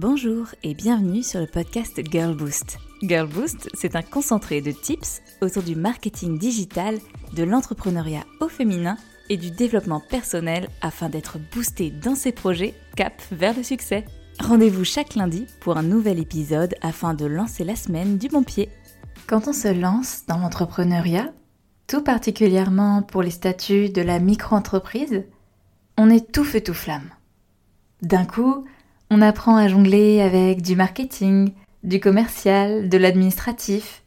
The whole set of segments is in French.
Bonjour et bienvenue sur le podcast Girl Boost. Girl Boost, c'est un concentré de tips autour du marketing digital, de l'entrepreneuriat au féminin et du développement personnel afin d'être boosté dans ses projets cap vers le succès. Rendez-vous chaque lundi pour un nouvel épisode afin de lancer la semaine du bon pied. Quand on se lance dans l'entrepreneuriat, tout particulièrement pour les statuts de la micro-entreprise, on est tout feu tout flamme. D'un coup, on apprend à jongler avec du marketing, du commercial, de l'administratif,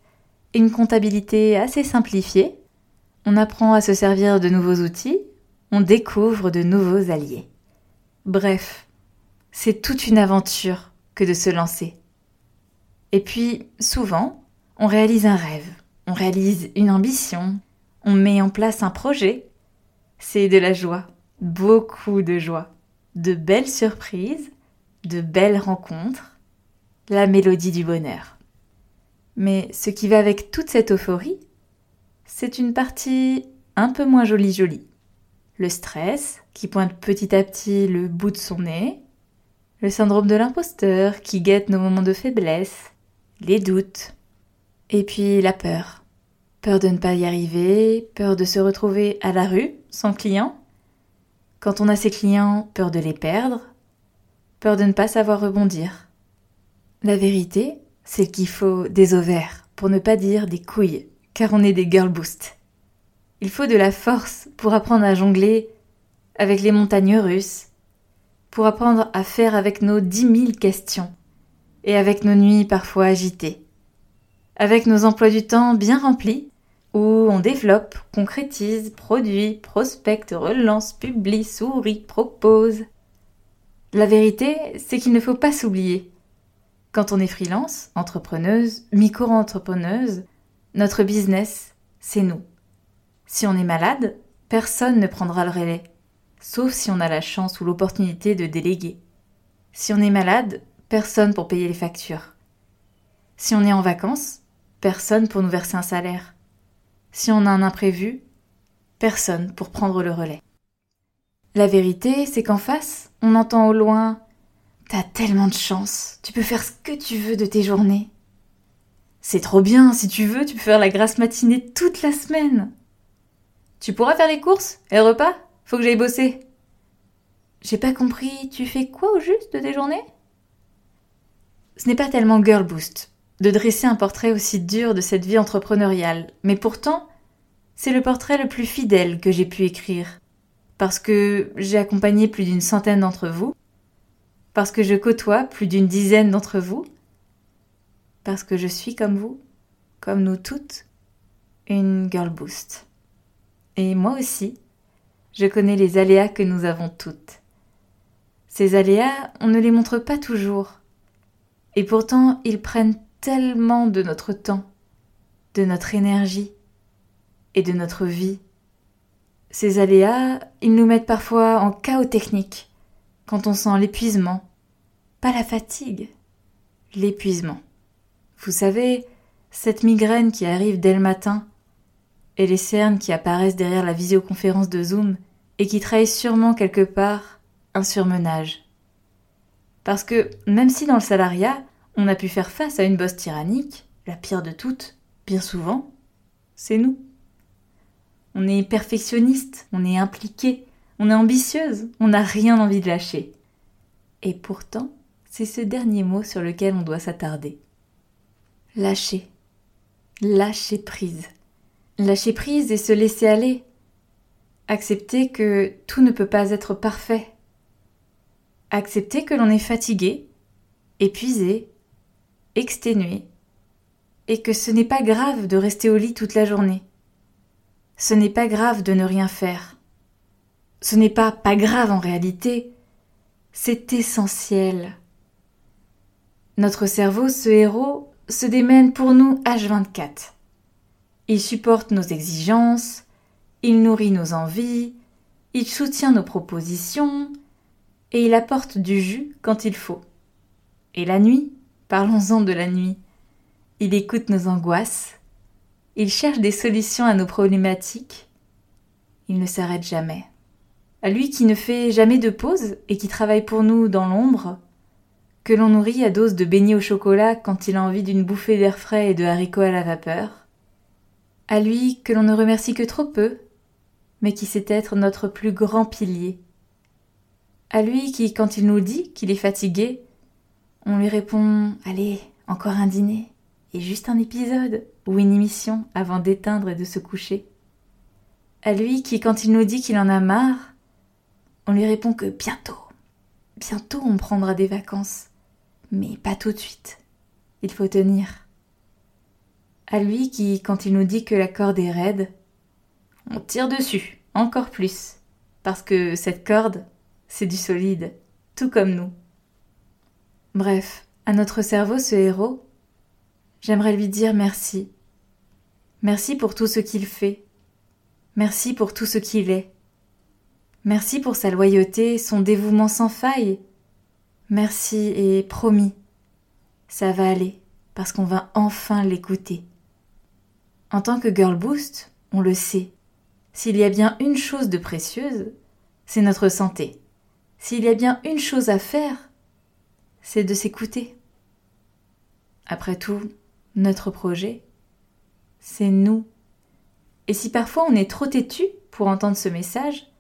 une comptabilité assez simplifiée. On apprend à se servir de nouveaux outils, on découvre de nouveaux alliés. Bref, c'est toute une aventure que de se lancer. Et puis, souvent, on réalise un rêve, on réalise une ambition, on met en place un projet. C'est de la joie, beaucoup de joie, de belles surprises de belles rencontres, la mélodie du bonheur. Mais ce qui va avec toute cette euphorie, c'est une partie un peu moins jolie jolie. Le stress qui pointe petit à petit le bout de son nez, le syndrome de l'imposteur qui guette nos moments de faiblesse, les doutes, et puis la peur. Peur de ne pas y arriver, peur de se retrouver à la rue, sans client. Quand on a ses clients, peur de les perdre, peur de ne pas savoir rebondir. La vérité, c'est qu'il faut des ovaires, pour ne pas dire des couilles, car on est des girl boost. Il faut de la force pour apprendre à jongler avec les montagnes russes, pour apprendre à faire avec nos dix mille questions, et avec nos nuits parfois agitées, avec nos emplois du temps bien remplis, où on développe, concrétise, produit, prospecte, relance, publie, sourit, propose, la vérité, c'est qu'il ne faut pas s'oublier. Quand on est freelance, entrepreneuse, micro-entrepreneuse, notre business, c'est nous. Si on est malade, personne ne prendra le relais, sauf si on a la chance ou l'opportunité de déléguer. Si on est malade, personne pour payer les factures. Si on est en vacances, personne pour nous verser un salaire. Si on a un imprévu, personne pour prendre le relais. La vérité, c'est qu'en face, on entend au loin T'as tellement de chance, tu peux faire ce que tu veux de tes journées. C'est trop bien, si tu veux, tu peux faire la grasse matinée toute la semaine. Tu pourras faire les courses et repas? Faut que j'aille bosser. J'ai pas compris, tu fais quoi au juste de tes journées? Ce n'est pas tellement girl boost de dresser un portrait aussi dur de cette vie entrepreneuriale, mais pourtant, c'est le portrait le plus fidèle que j'ai pu écrire parce que j'ai accompagné plus d'une centaine d'entre vous, parce que je côtoie plus d'une dizaine d'entre vous, parce que je suis comme vous, comme nous toutes, une girl boost. Et moi aussi, je connais les aléas que nous avons toutes. Ces aléas, on ne les montre pas toujours. Et pourtant, ils prennent tellement de notre temps, de notre énergie et de notre vie ces aléas, ils nous mettent parfois en chaos technique, quand on sent l'épuisement. Pas la fatigue, l'épuisement. Vous savez, cette migraine qui arrive dès le matin, et les cernes qui apparaissent derrière la visioconférence de Zoom, et qui trahissent sûrement quelque part un surmenage. Parce que, même si dans le salariat, on a pu faire face à une bosse tyrannique, la pire de toutes, bien souvent, c'est nous. On est perfectionniste, on est impliqué, on est ambitieuse, on n'a rien envie de lâcher. Et pourtant, c'est ce dernier mot sur lequel on doit s'attarder. Lâcher. Lâcher prise. Lâcher prise et se laisser aller. Accepter que tout ne peut pas être parfait. Accepter que l'on est fatigué, épuisé, exténué, et que ce n'est pas grave de rester au lit toute la journée ce n'est pas grave de ne rien faire. Ce n'est pas pas grave en réalité, c'est essentiel. Notre cerveau, ce héros, se démène pour nous H24. Il supporte nos exigences, il nourrit nos envies, il soutient nos propositions, et il apporte du jus quand il faut. Et la nuit, parlons-en de la nuit. Il écoute nos angoisses, il cherche des solutions à nos problématiques. Il ne s'arrête jamais. À lui qui ne fait jamais de pause et qui travaille pour nous dans l'ombre, que l'on nourrit à dose de beignets au chocolat quand il a envie d'une bouffée d'air frais et de haricots à la vapeur, à lui que l'on ne remercie que trop peu, mais qui sait être notre plus grand pilier, à lui qui, quand il nous dit qu'il est fatigué, on lui répond Allez, encore un dîner, et juste un épisode, ou une émission avant d'éteindre et de se coucher. À lui qui, quand il nous dit qu'il en a marre, on lui répond que bientôt, bientôt on prendra des vacances, mais pas tout de suite. Il faut tenir. À lui qui, quand il nous dit que la corde est raide, on tire dessus, encore plus, parce que cette corde, c'est du solide, tout comme nous. Bref, à notre cerveau, ce héros, j'aimerais lui dire merci. Merci pour tout ce qu'il fait. Merci pour tout ce qu'il est. Merci pour sa loyauté, son dévouement sans faille. Merci et promis, ça va aller, parce qu'on va enfin l'écouter. En tant que Girl Boost, on le sait, s'il y a bien une chose de précieuse, c'est notre santé. S'il y a bien une chose à faire, c'est de s'écouter. Après tout, notre projet, c'est nous. Et si parfois on est trop têtu pour entendre ce message,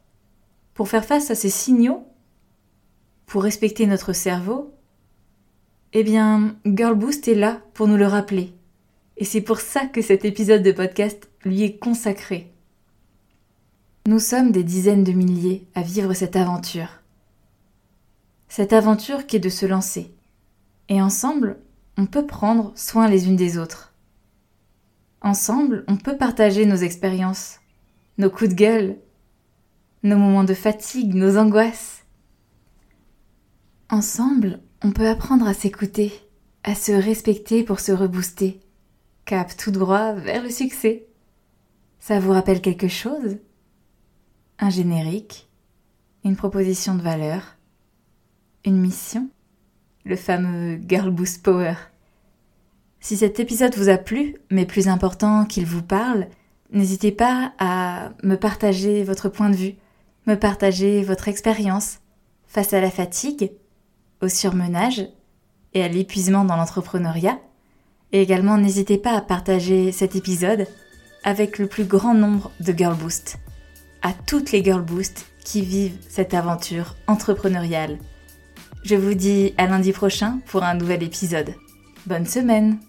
pour faire face à ces signaux, pour respecter notre cerveau, eh bien, Girl Boost est là pour nous le rappeler. Et c'est pour ça que cet épisode de podcast lui est consacré. Nous sommes des dizaines de milliers à vivre cette aventure. Cette aventure qui est de se lancer. Et ensemble, on peut prendre soin les unes des autres. Ensemble, on peut partager nos expériences, nos coups de gueule, nos moments de fatigue, nos angoisses. Ensemble, on peut apprendre à s'écouter, à se respecter pour se rebooster. Cap tout droit vers le succès. Ça vous rappelle quelque chose? Un générique Une proposition de valeur Une mission? Le fameux Girl Boost Power si cet épisode vous a plu, mais plus important qu'il vous parle, n'hésitez pas à me partager votre point de vue, me partager votre expérience face à la fatigue, au surmenage et à l'épuisement dans l'entrepreneuriat. Et également, n'hésitez pas à partager cet épisode avec le plus grand nombre de Girl Boost, à toutes les Girl Boost qui vivent cette aventure entrepreneuriale. Je vous dis à lundi prochain pour un nouvel épisode. Bonne semaine